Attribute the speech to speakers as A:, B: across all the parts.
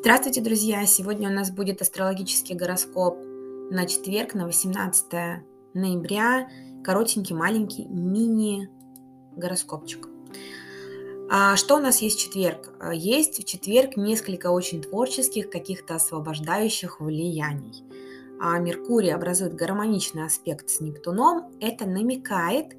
A: Здравствуйте, друзья! Сегодня у нас будет астрологический гороскоп на четверг, на 18 ноября. Коротенький, маленький мини-гороскопчик. А что у нас есть в четверг? Есть в четверг несколько очень творческих, каких-то освобождающих влияний. А Меркурий образует гармоничный аспект с Нептуном. Это намекает,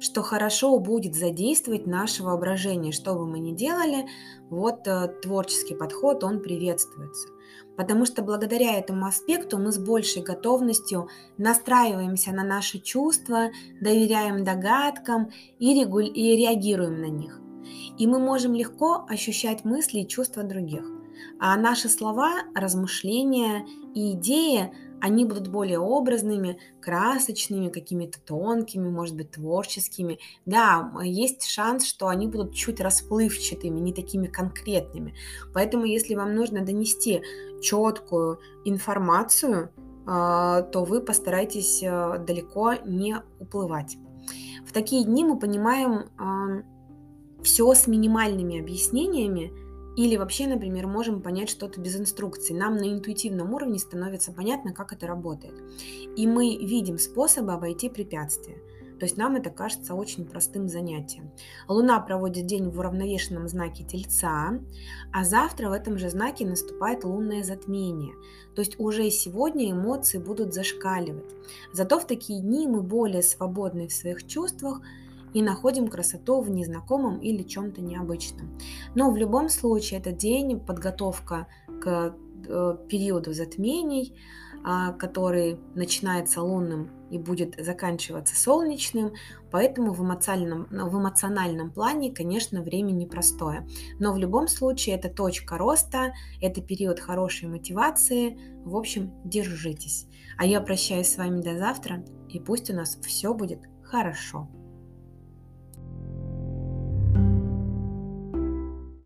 A: что хорошо будет задействовать наше воображение, что бы мы ни делали, вот э, творческий подход, он приветствуется. Потому что благодаря этому аспекту мы с большей готовностью настраиваемся на наши чувства, доверяем догадкам и, регу... и реагируем на них. И мы можем легко ощущать мысли и чувства других. А наши слова, размышления и идеи они будут более образными, красочными, какими-то тонкими, может быть, творческими. Да, есть шанс, что они будут чуть расплывчатыми, не такими конкретными. Поэтому, если вам нужно донести четкую информацию, а, то вы постарайтесь а, далеко не уплывать. В такие дни мы понимаем а, все с минимальными объяснениями, или вообще, например, можем понять что-то без инструкции. Нам на интуитивном уровне становится понятно, как это работает. И мы видим способы обойти препятствия. То есть нам это кажется очень простым занятием. Луна проводит день в уравновешенном знаке Тельца, а завтра в этом же знаке наступает лунное затмение. То есть уже сегодня эмоции будут зашкаливать. Зато в такие дни мы более свободны в своих чувствах, и находим красоту в незнакомом или чем-то необычном. Но в любом случае это день подготовка к э, периоду затмений, а, который начинается лунным и будет заканчиваться солнечным, поэтому в эмоциональном, в эмоциональном плане, конечно, время непростое. Но в любом случае это точка роста, это период хорошей мотивации. В общем, держитесь. А я прощаюсь с вами до завтра, и пусть у нас все будет хорошо.